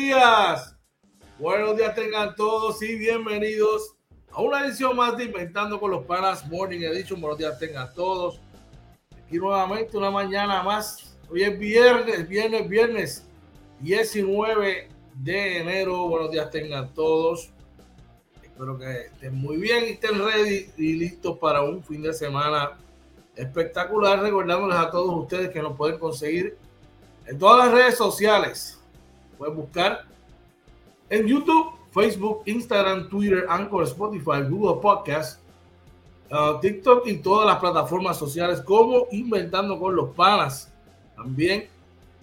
días, buenos días. Tengan todos y bienvenidos a una edición más de Inventando con los Panas Morning Edition. Buenos días tengan todos. Aquí nuevamente una mañana más. Hoy es viernes, viernes, viernes 19 de enero. Buenos días tengan todos. Espero que estén muy bien y estén ready y listos para un fin de semana espectacular. Recordándoles a todos ustedes que nos pueden conseguir en todas las redes sociales. Pueden buscar en YouTube, Facebook, Instagram, Twitter, Anchor, Spotify, Google Podcast, uh, TikTok y todas las plataformas sociales como Inventando con los Panas. También,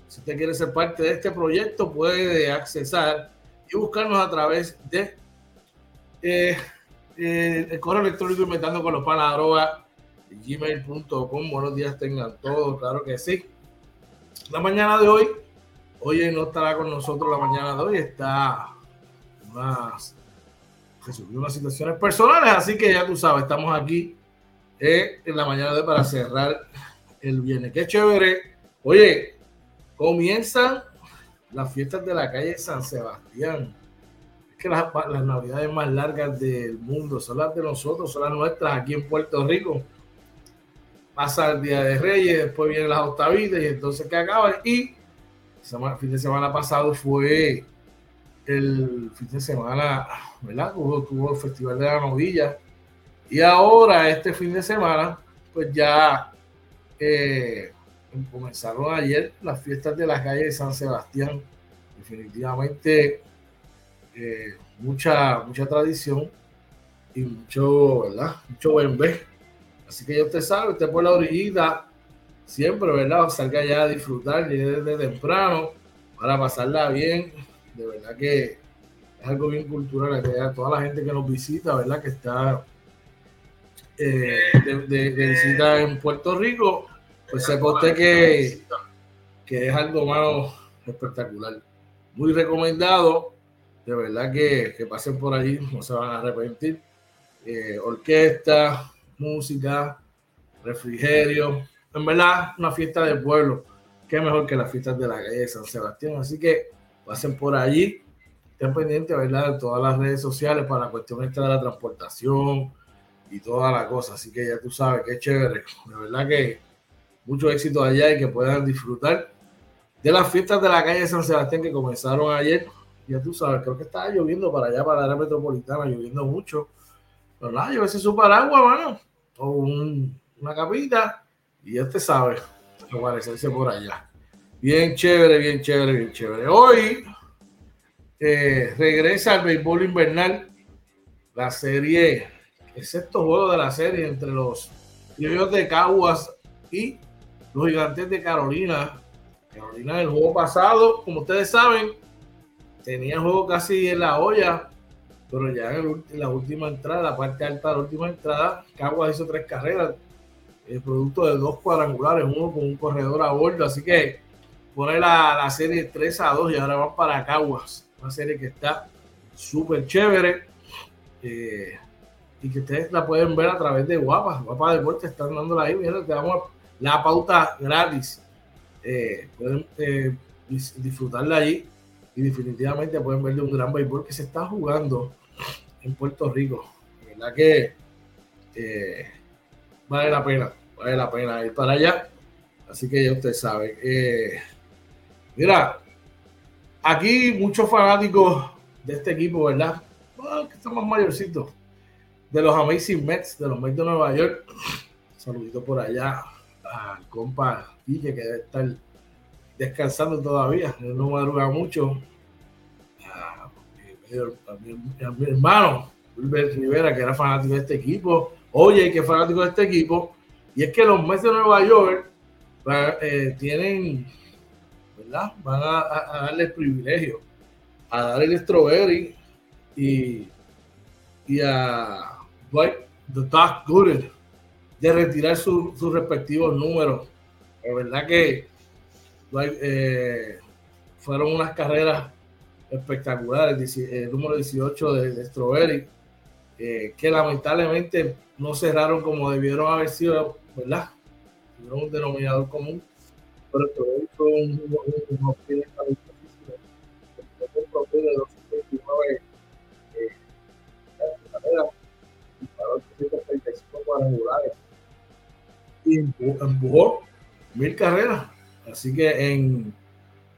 si usted quiere ser parte de este proyecto, puede accesar y buscarnos a través de eh, eh, el correo electrónico inventando con los panas gmail.com. Buenos días tengan todos, claro que sí. La mañana de hoy, hoy no estará con nosotros la mañana de hoy, está unas, unas situaciones personales, así que ya tú sabes, estamos aquí eh, en la mañana de para cerrar el viernes. Qué chévere. Oye, comienzan las fiestas de la calle San Sebastián. Es que las, las navidades más largas del mundo son las de nosotros, son las nuestras aquí en Puerto Rico pasa el Día de Reyes, después vienen las octavitas y entonces que acaba. Y el fin de semana pasado fue el fin de semana, ¿verdad? Tuvo, el Festival de la Novilla. Y ahora, este fin de semana, pues ya eh, comenzaron ayer las fiestas de la calle de San Sebastián. Definitivamente, eh, mucha, mucha tradición y mucho, ¿verdad? Mucho buen Así que ya usted sabe, usted por la orillita, siempre, ¿verdad? Salga ya a disfrutar desde temprano para pasarla bien. De verdad que es algo bien cultural. Toda la gente que nos visita, ¿verdad? Que está eh, de, visita en Puerto Rico, pues sepa usted que, que es algo más espectacular. Muy recomendado. De verdad que, que pasen por allí, no se van a arrepentir. Eh, orquesta, música, refrigerio. En verdad, una fiesta del pueblo. Qué mejor que las fiestas de la calle de San Sebastián. Así que pasen por allí. Estén pendientes, ¿verdad? De todas las redes sociales para la cuestión esta de la transportación y toda la cosa. Así que ya tú sabes es chévere. De verdad que mucho éxito allá y que puedan disfrutar de las fiestas de la calle de San Sebastián que comenzaron ayer. Ya tú sabes, creo que estaba lloviendo para allá, para la metropolitana, lloviendo mucho. Pero nada, llévese su paraguas, mano o una capita y ya usted sabe aparecerse por allá. Bien chévere, bien chévere, bien chévere. Hoy eh, regresa al béisbol invernal la serie, el sexto juego de la serie entre los criollos de Caguas y los gigantes de Carolina. Carolina, el juego pasado, como ustedes saben, tenía el juego casi en la olla pero ya en, la última entrada, la parte alta de la última entrada, Caguas hizo tres carreras, el producto de dos cuadrangulares, uno con un corredor a bordo, así que pone la, la serie 3 a 2 y ahora van para Caguas, una serie que está súper chévere eh, y que ustedes la pueden ver a través de Guapa, Guapa Deportes, están dándola ahí, mira, te damos la pauta gratis, eh, pueden eh, disfrutarla allí y definitivamente pueden ver de un gran béisbol que se está jugando en Puerto Rico. verdad que eh, vale la pena, vale la pena ir para allá. Así que ya usted sabe. Eh, mira, aquí muchos fanáticos de este equipo, ¿verdad? que estamos mayorcitos. De los Amazing Mets, de los Mets de Nueva York. Saludito por allá al compa Guille, que debe estar descansando todavía, no madruga mucho. A, mi, hermano, Wilber Rivera, que era fanático de este equipo. Oye, que fanático de este equipo. Y es que los Mets de Nueva York eh, tienen, ¿verdad? Van a, darle el privilegio a dar el strawberry y, a Dwight the Doc Gooden de retirar sus respectivos números. La verdad que eh, fueron unas carreras espectaculares, el número 18 de, de eh, que lamentablemente no cerraron como debieron haber sido, ¿verdad? Tuvieron un denominador común, pero fue un, un de 229 eh, carreras y para 835 cuadrangulares y empujó mil carreras. Así que en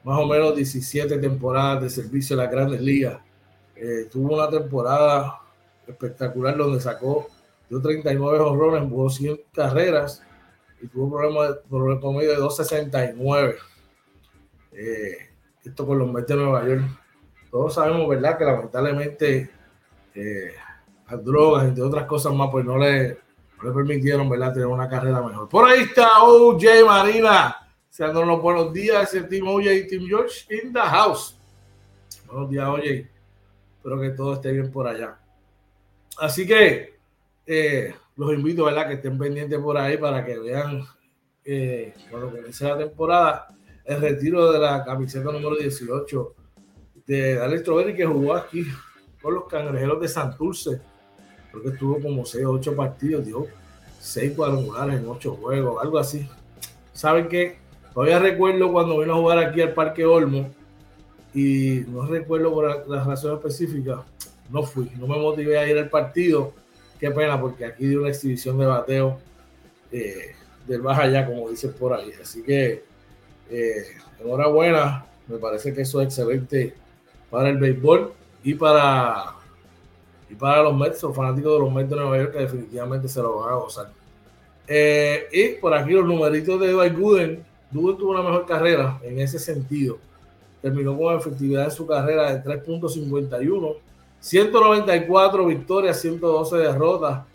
más o menos 17 temporadas de servicio de las grandes ligas, eh, tuvo una temporada espectacular donde sacó dio 39 honrones, empujó 100 carreras y tuvo problemas el promedio de 269. Eh, esto con los Mets de Nueva York. Todos sabemos, ¿verdad?, que lamentablemente eh, las drogas, entre otras cosas más, pues no le, le permitieron, ¿verdad?, tener una carrera mejor. Por ahí está OJ Marina, sean los buenos días, el Team OJ y Team George in the house. Buenos días, OJ. Espero que todo esté bien por allá. Así que eh, los invito, ¿verdad?, que estén pendientes por ahí para que vean eh, comience la temporada el retiro de la camiseta número 18 de Alex Troveri que jugó aquí con los cangrejeros de Santurce creo que estuvo como 6 o 8 partidos, dio 6 cuadrangulares en 8 juegos, algo así. ¿Saben qué? Todavía recuerdo cuando vino a jugar aquí al Parque Olmo y no recuerdo por la, razón específica, no fui, no me motivé a ir al partido. Qué pena, porque aquí dio una exhibición de bateo eh, del más allá, como dicen por ahí. Así que eh, enhorabuena, me parece que eso es excelente para el béisbol y para y para los Mets, los fanáticos de los Mets de Nueva York, que definitivamente se lo van a gozar. Eh, y por aquí los numeritos de Dwight Gooden. Gooden tuvo una mejor carrera en ese sentido. Terminó con efectividad en su carrera de 3.51, 194 victorias, 112 derrotas.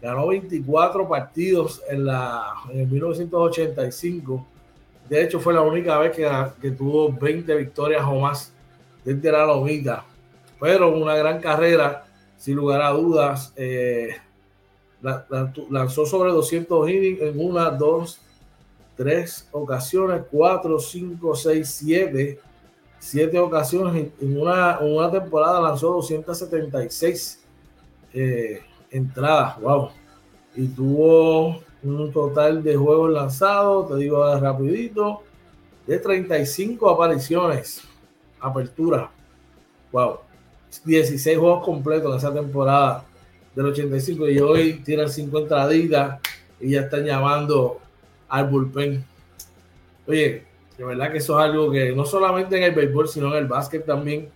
Ganó 24 partidos en, la, en el 1985. De hecho, fue la única vez que, que tuvo 20 victorias o más desde la lomita. Pero una gran carrera sin lugar a dudas. Eh, lanzó sobre 200 innings en una, dos, tres ocasiones, cuatro, cinco, seis, siete, siete ocasiones. En una, una temporada lanzó 276 eh, entradas, wow. Y tuvo un total de juegos lanzados, te digo rapidito, de 35 apariciones, apertura, wow. 16 juegos completos en esa temporada del 85 y hoy tiran 5 entraditas y ya están llamando al bullpen. Oye, de verdad que eso es algo que no solamente en el béisbol, sino en el básquet también,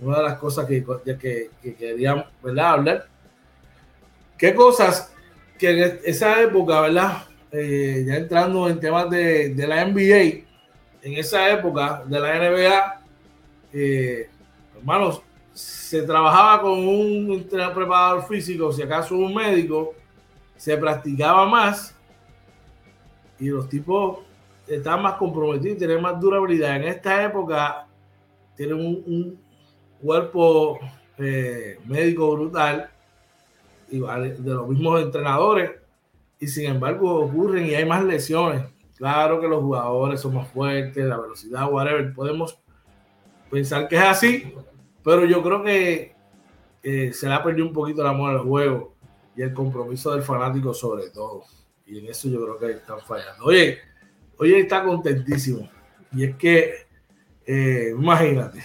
una de las cosas que, que, que ¿verdad? hablar. ¿Qué cosas que en esa época, ¿verdad? Eh, ya entrando en temas de, de, la NBA, en esa época de la NBA, eh, hermanos, se trabajaba con un preparador físico, si acaso un médico, se practicaba más y los tipos estaban más comprometidos, tenían más durabilidad. En esta época tienen un, cuerpo eh, médico brutal y de los mismos entrenadores y sin embargo ocurren y hay más lesiones. Claro que los jugadores son más fuertes, la velocidad, whatever. Podemos pensar que es así, pero yo creo que se le ha perdido un poquito el amor al juego y el compromiso del fanático sobre todo. Y en eso yo creo que están fallando. Oye, oye está contentísimo. Y es que, eh, imagínate,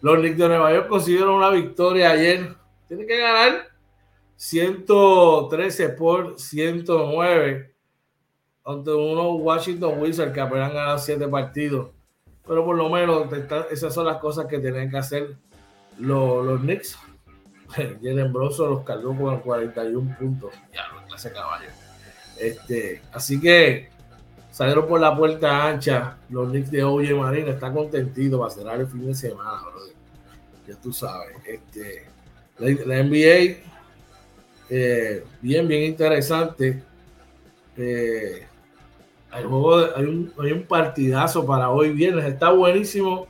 los Knicks de Nueva York consiguieron una victoria ayer. Tiene que ganar 113 por 109 ante unos Washington Wizards que apenas han ganado 7 partidos. Pero por lo menos esas son las cosas que tienen que hacer los, los Knicks, Jalen Bronson los cargó con 41 puntos. Ya, clase caballo. Este, así que salieron por la puerta ancha los Knicks de Oye Marina. Está contentito para cerrar el fin de semana, Ya tú sabes. Este, la, NBA, eh, bien, bien interesante. Eh, hay, juego hay, un, hay un partidazo para hoy viernes, está buenísimo.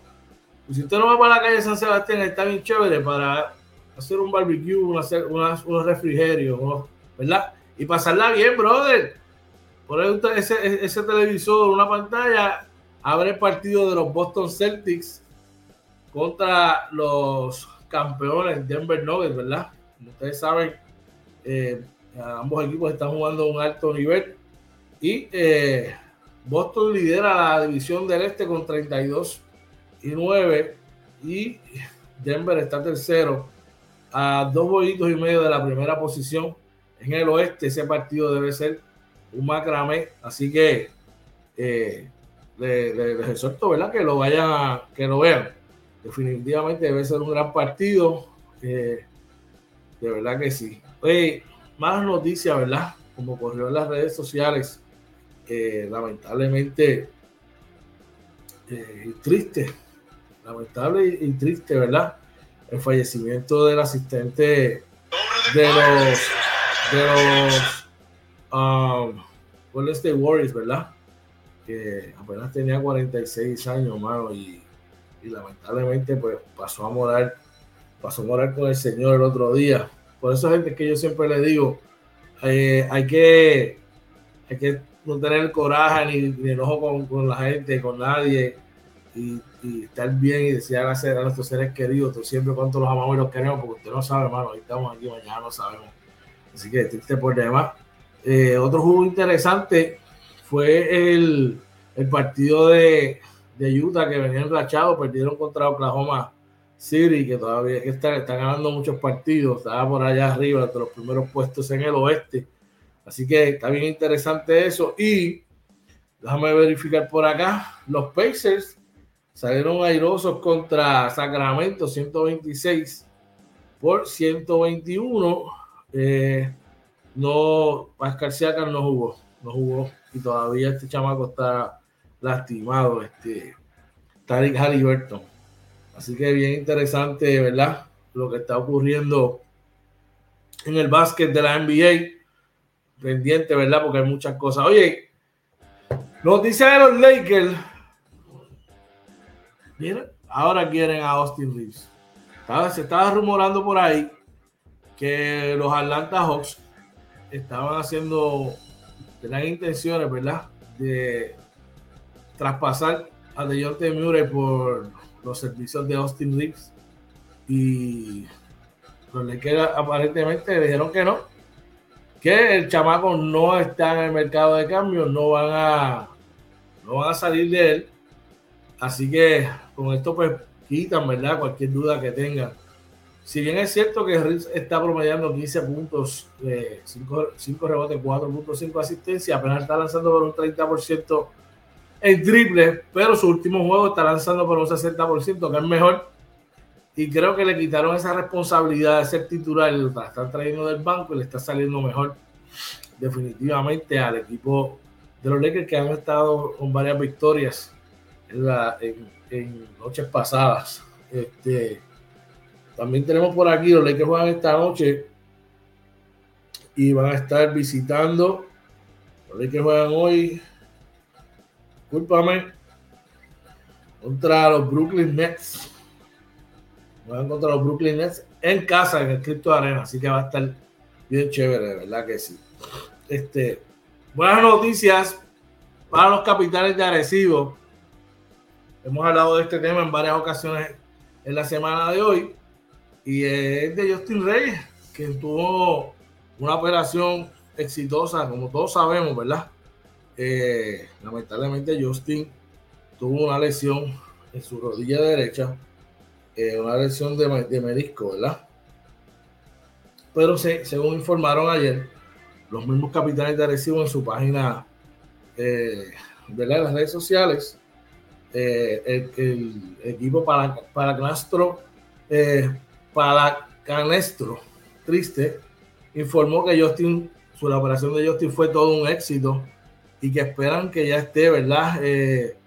si usted no va para la calle San Sebastián, está bien chévere para hacer un barbecue, hacer unos refrigerios, ¿verdad? Y pasarla bien, brother. Por ese, ese televisor, una pantalla, abre el partido de los Boston Celtics contra los campeones Denver Nuggets, ¿verdad? Como ustedes saben, eh, ambos equipos están jugando a un alto nivel y eh, Boston lidera la división del este con 32 y 9 y Denver está tercero a dos bollitos y medio de la primera posición en el oeste. Ese partido debe ser un macramé, así que eh, les, exhorto, ¿verdad? Que lo vayan, que lo vean. Definitivamente debe ser un gran partido. de verdad que sí. Más noticias, ¿verdad? Como corrió en las redes sociales, lamentablemente eh, triste, lamentable y, triste, ¿verdad? El fallecimiento del asistente de los de los um, Golden State Warriors, ¿verdad? Que apenas tenía 46 años, mano, y, lamentablemente pues pasó a morar, pasó a morar con el Señor el otro día. Por eso, gente, que yo siempre le digo, eh, hay que hay que no tener coraje ni, enojo con, con, la gente, con nadie, y, estar bien y desear hacer a nuestros seres queridos, siempre cuánto los amamos y los queremos, porque usted no sabe, hermano, hoy estamos aquí, mañana no sabemos. Así que triste por demás. Eh, otro juego interesante fue el, el partido de, de, Utah que venía enrachado, perdieron contra Oklahoma City, que todavía está, está ganando muchos partidos, estaba por allá arriba, entre los primeros puestos en el oeste. Así que está bien interesante eso. Y déjame verificar por acá, los Pacers salieron airosos contra Sacramento 126 por 121 eh, no, Pascal Siakam no jugó, no jugó y todavía este chamaco está lastimado, este Tariq Halliburton. Así que bien interesante, ¿verdad? Lo que está ocurriendo en el básquet de la NBA. Pendiente, ¿verdad? Porque hay muchas cosas. Oye, noticia de los Lakers. Miren, ahora quieren a Austin Reeves. se estaba rumorando por ahí que los Atlanta Hawks estaban haciendo, tenían intenciones, ¿verdad? De traspasar a DeJounte Murray por los servicios de Austin Reeves y los Lakers aparentemente dijeron que no, que el chamaco no está en el mercado de cambio, no van a no van a salir de él. Así que con esto pues quitan, ¿verdad? Cualquier duda que tengan si bien es cierto que Reeves está promediando 15 puntos, 5, eh, rebotes, 4.5 asistencia, apenas está lanzando por un 30% en triple, pero su último juego está lanzando por un 60%, que es mejor. Y creo que le quitaron esa responsabilidad de ser titular, la están trayendo del banco y le está saliendo mejor definitivamente al equipo de los Lakers que han estado con varias victorias en, en noches pasadas. Este, también tenemos por aquí los Lakers juegan esta noche y van a estar visitando. Los Lakers juegan hoy. Discúlpame. Contra los Brooklyn Nets. Juegan contra los Brooklyn Nets en casa, en el Crypto Arena. Así que va a estar bien chévere, verdad que sí. Este, buenas noticias para los capitales de Arecibo. Hemos hablado de este tema en varias ocasiones en la semana de hoy y es de Justin Reyes, que tuvo una operación exitosa, como todos sabemos, ¿verdad? Eh, lamentablemente Justin tuvo una lesión en su rodilla derecha, eh, una lesión de, de, menisco, ¿verdad? Pero según informaron ayer, los mismos capitanes de Arecibo en su página, eh, ¿verdad? En las redes sociales, el, el, equipo para, para Castro para Canestro, triste, informó que Justin, su operación de Justin fue todo un éxito y que esperan que ya esté, ¿verdad? Eh,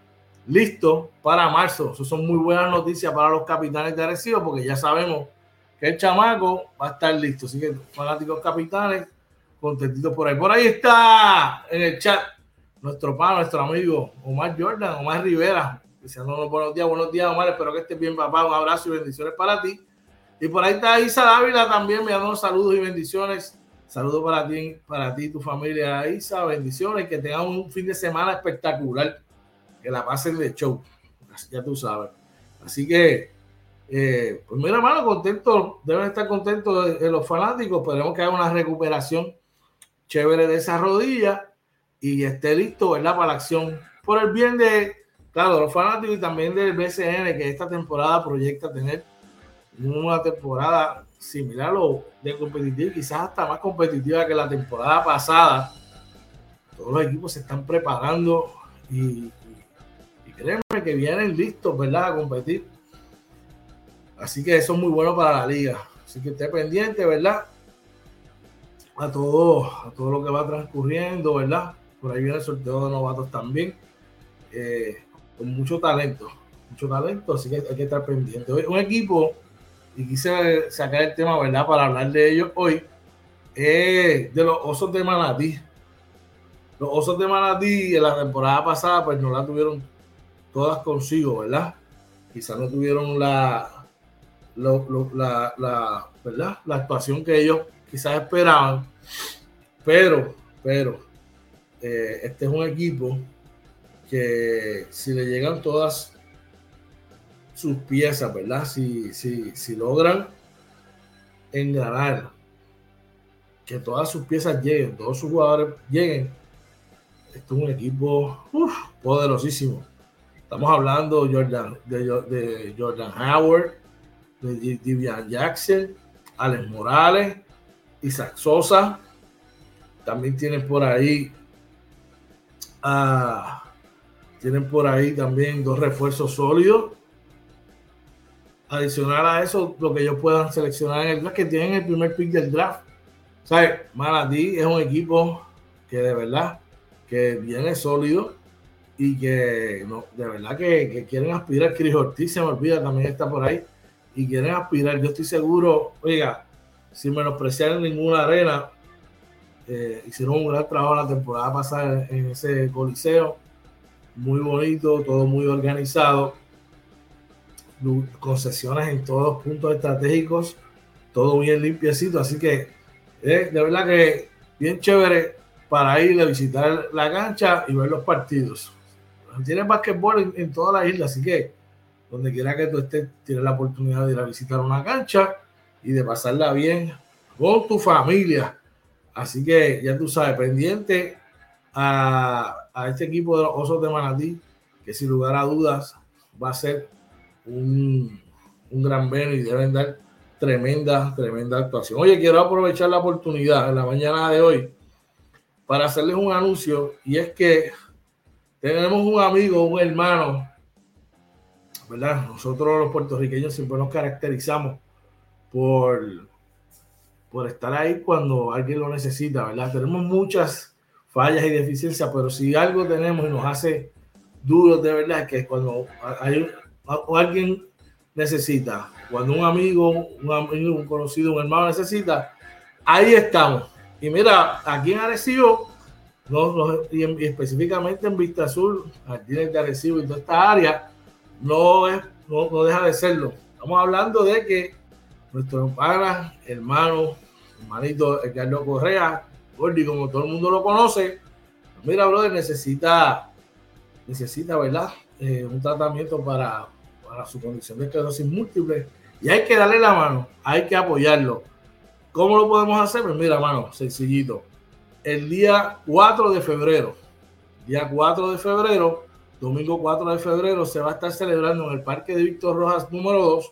listo para marzo. Eso son muy buenas noticias para los capitanes de Arecibo porque ya sabemos que el chamaco va a estar listo. Así que fanáticos capitanes, contentitos por ahí. Por ahí está en el chat nuestro padre, nuestro amigo Omar Jordan, Omar Rivera, diciéndonos buenos días, buenos días, Omar, espero que estés bien, papá, un abrazo y bendiciones para ti. Y por ahí está Isa Dávila también, me dando saludos y bendiciones. Saludos para ti, para ti y tu familia, Isa, bendiciones, que tengan un fin de semana espectacular, que la pasen de show, ya tú sabes. Así que, eh, pues mira, hermano, contento, deben estar contentos los fanáticos, esperemos que haya una recuperación chévere de esa rodilla y esté listo, ¿verdad? Para la acción. Por el bien de, claro, los fanáticos y también del BCN, que esta temporada proyecta tener una temporada similar o de competitiva, quizás hasta más competitiva que la temporada pasada. Todos los equipos se están preparando y, y, créeme que vienen listos, ¿verdad? A competir. Así que eso es muy bueno para la liga. Así que esté pendiente, ¿verdad? A todo, a todo lo que va transcurriendo, ¿verdad? Por ahí viene el sorteo de novatos también. Eh, con mucho talento, mucho talento, así que hay que estar pendiente. Un equipo, y quise sacar el tema, ¿verdad? Para hablar de ellos hoy, de los osos de Manatí. Los osos de Manatí en la temporada pasada, pues no la tuvieron todas consigo, ¿verdad? Quizás no tuvieron la, la, la, ¿verdad? la actuación que ellos quizás esperaban, pero, pero, eh, este es un equipo que si le llegan todas sus piezas, ¿verdad? Si, si, si logran enganar, que todas sus piezas lleguen, todos sus jugadores lleguen, esto es un equipo poderosísimo. Estamos hablando de, Jordan Howard, de Divian Jackson, Alex Morales, Isaac Sosa. También tienen por ahí a tienen por ahí también dos refuerzos sólidos. Adicional a eso, lo que ellos puedan seleccionar en el draft, que tienen el primer pick del draft. ¿Sabes? Manatí es un equipo que de verdad que viene sólido y que de verdad que, quieren aspirar. Chris Ortiz se me olvida, también está por ahí. Y quieren aspirar. Yo estoy seguro, oiga, sin menospreciar ninguna arena, eh, hicieron un gran trabajo la temporada pasada en ese coliseo muy bonito, todo muy organizado, concesiones en todos los puntos estratégicos, todo bien limpiecito, así que eh, de verdad que bien chévere para ir a visitar la cancha y ver los partidos. Tienes basquetbol en, en toda la isla, así que donde quiera que tú estés, tienes la oportunidad de ir a visitar una cancha y de pasarla bien con tu familia. Así que ya tú sabes, pendiente a, este equipo de los Osos de Manatí, que sin lugar a dudas va a ser un, gran ven y deben dar tremenda, tremenda actuación. Oye, quiero aprovechar la oportunidad en la mañana de hoy para hacerles un anuncio y es que tenemos un amigo, un hermano, ¿verdad? Nosotros los puertorriqueños siempre nos caracterizamos por, por estar ahí cuando alguien lo necesita, ¿verdad? Tenemos muchas fallas y deficiencias, pero si algo tenemos y nos hace duros de verdad, que cuando hay alguien necesita, cuando un amigo, un amigo, un conocido, un hermano necesita, ahí estamos. Y mira, aquí en Arecibo, no, y, específicamente en Vista Sur, Jardines de Arecibo y toda esta área, no, es, no, no deja de serlo. Estamos hablando de que nuestro pana, hermano, hermanito Edgardo Correa, Gordy, como todo el mundo lo conoce, mira, brother, necesita, necesita, ¿verdad? Eh, un tratamiento para, para su condición de esclerosis múltiple y hay que darle la mano, hay que apoyarlo. ¿Cómo lo podemos hacer? Pues mira, mano, sencillito. El día 4 de febrero, día 4 de febrero, domingo 4 de febrero, se va a estar celebrando en el Parque de Víctor Rojas número 2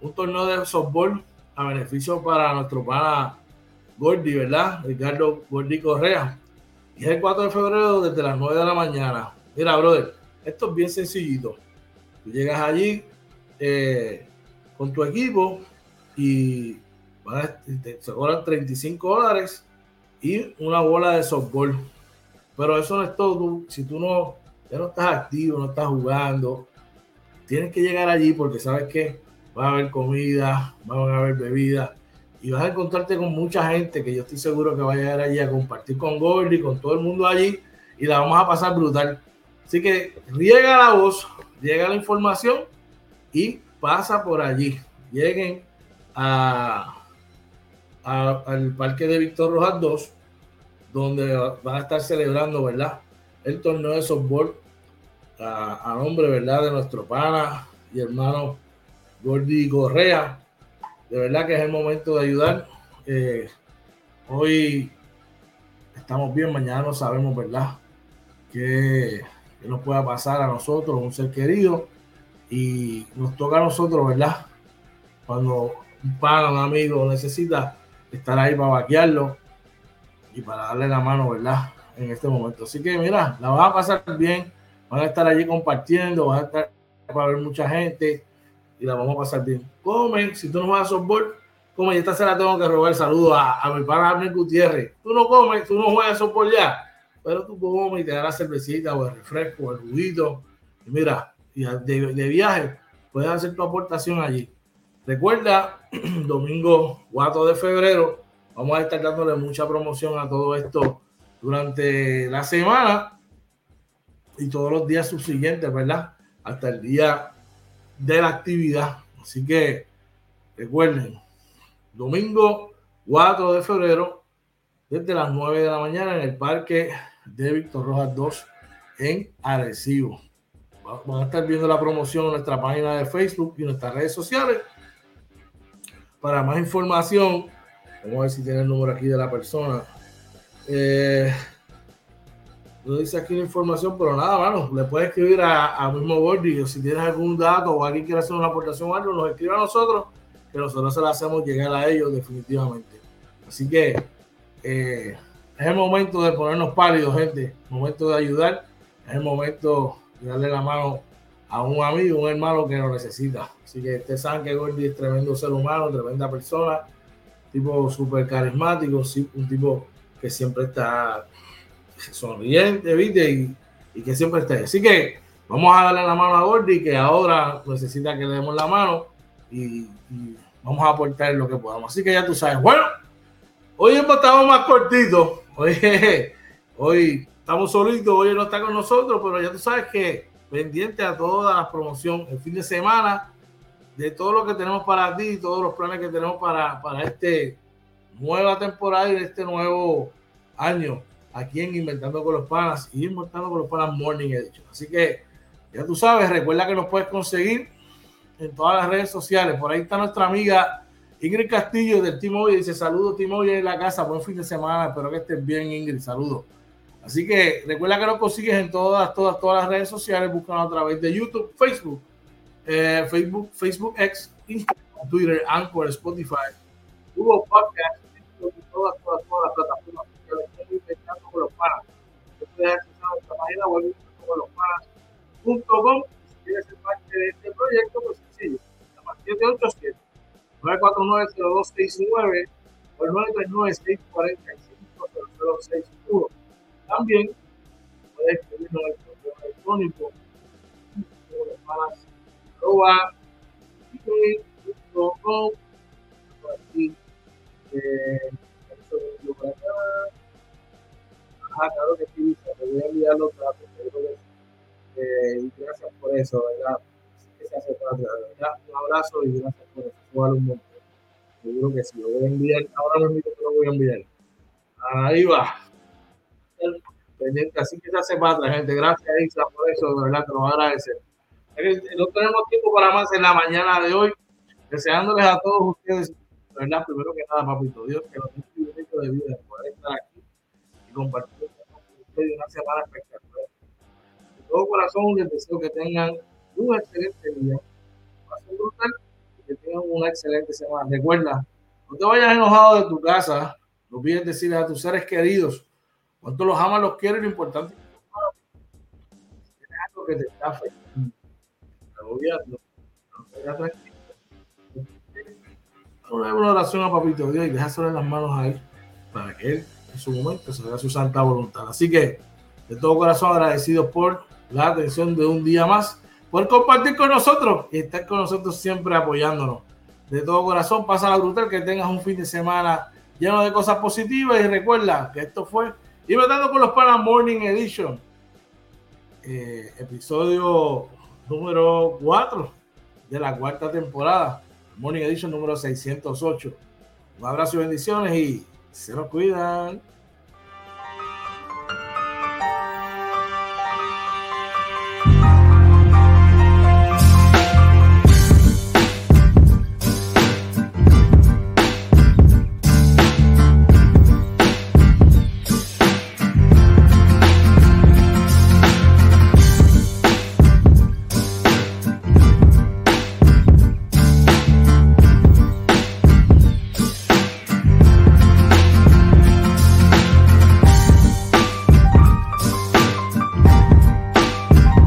un torneo de softball a beneficio para nuestro pana Gordy, ¿verdad? Ricardo Gordy Correa. Y es el 4 de febrero desde las 9 de la mañana. Mira, brother, esto es bien sencillito. Tú llegas allí eh, con tu equipo y te, se cobran 35 dólares y una bola de softball. Pero eso no es todo. si tú no, ya no estás activo, no estás jugando, tienes que llegar allí porque sabes que va a haber comida, van a haber bebidas y vas a encontrarte con mucha gente que yo estoy seguro que va a llegar allí a compartir con Gordy, con todo el mundo allí y la vamos a pasar brutal. Así que riega la voz, llega la información y pasa por allí. Lleguen a, al parque de Víctor Rojas 2, donde van a estar celebrando, ¿verdad? El torneo de softball a, nombre, ¿verdad? De nuestro pana y hermano Gordy Correa. De verdad que es el momento de ayudar. Eh, hoy estamos bien, mañana no sabemos, ¿verdad? Que, nos pueda pasar a nosotros, un ser querido. Y nos toca a nosotros, ¿verdad? Cuando un pana, un amigo necesita estar ahí para vaquearlo y para darle la mano, ¿verdad? En este momento. Así que mira, la vas a pasar bien, van a estar allí compartiendo, van a estar para ver mucha gente y la vamos a pasar bien. Come, si tú no vas a softball, come, y esta se la tengo que robar. Saludo a, a mi pana Abner Gutiérrez. Tú no comes, tú no juegas softball ya, pero tú comes y te da la cervecita o el refresco o el juguito. Y mira, de, de viaje, puedes hacer tu aportación allí. Recuerda, domingo 4 de febrero, vamos a estar dándole mucha promoción a todo esto durante la semana y todos los días subsiguientes, ¿verdad? Hasta el día de la actividad. Así que recuerden, domingo 4 de febrero, desde las 9 de la mañana en el parque de Víctor Rojas 2 en Arecibo. Van a estar viendo la promoción en nuestra página de Facebook y en nuestras redes sociales. Para más información, vamos a ver si tiene el número aquí de la persona. Eh, no dice aquí la información, pero nada, mano, le puedes escribir a, mismo Gordy si tienes algún dato o alguien quiere hacer una aportación o algo, nos escribe a nosotros, que nosotros se la hacemos llegar a ellos definitivamente. Así que eh, es el momento de ponernos pálidos, gente, momento de ayudar, es el momento de darle la mano a un amigo, un hermano que lo necesita. Así que ustedes saben que Gordy es tremendo ser humano, tremenda persona, tipo súper carismático, un tipo que siempre está sonriente, ¿viste? Y, que siempre esté. Así que vamos a darle la mano a Gordy, que ahora necesita que le demos la mano y, vamos a aportar lo que podamos. Así que ya tú sabes. Bueno, hoy hemos estado más cortitos. Hoy, hoy estamos solitos, hoy no está con nosotros, pero ya tú sabes que pendiente a toda la promoción el fin de semana, de todo lo que tenemos para ti, todos los planes que tenemos para, para este nueva temporada y este nuevo año aquí en Inventando con los Panas y Inventando con los Panas Morning Edition. Así que ya tú sabes, recuerda que nos puedes conseguir en todas las redes sociales. Por ahí está nuestra amiga Ingrid Castillo del Team Hoy. Dice saludos Team Hoy en la casa. Buen fin de semana. Espero que estés bien Ingrid. Saludos. Así que recuerda que nos consigues en todas, todas, todas las redes sociales. Búscanos a través de YouTube, Facebook, eh, Facebook, Facebook X, Instagram, Twitter, Anchor, Spotify, Google Podcast, todas, todas, todas las plataformas con los panas. Nuestra página web los panas.com. Si quieres ser parte de este 949 o el 939 645 0061. También puedes escribirnos el correo electrónico arroba gmail.com por aquí eh, por acá Ah, claro que sí, te voy a enviar los datos. Eh, y gracias por eso, ¿verdad? Que se hace parte, ¿verdad? Un abrazo y gracias por eso. Vale un montón. Seguro que sí, lo voy a enviar. Ahora mismo te lo voy a enviar. Ahí va. Pendiente, así que se hace patria, gente. Gracias, Isa, por eso, de verdad, te lo voy a agradecer. No tenemos tiempo para más en la mañana de hoy. Deseándoles a todos ustedes, de verdad, primero que nada, papito Dios, que nos dé un de vida, poder estar aquí y compartir una semana espectacular. De todo corazón les deseo que tengan un excelente día, brutal y que tengan una excelente semana. Recuerda, no te vayas enojado de tu casa, no olvides decirle a tus seres queridos cuánto los amas, los quieres, lo importante es que tienes algo que te está afectando, agobiando, no tranquilo. Una oración a Papito Dios y déjaselo en las manos a él para que él su momento, se haga su santa voluntad. Así que de todo corazón agradecido por la atención de un día más, por compartir con nosotros y estar con nosotros siempre apoyándonos. De todo corazón, pasa la brutal, que tengas un fin de semana lleno de cosas positivas y recuerda que esto fue Inventando con los Panas Morning Edition, eh, episodio número 4 de la cuarta temporada, Morning Edition número 608. Un abrazo y bendiciones y se nos cuidan.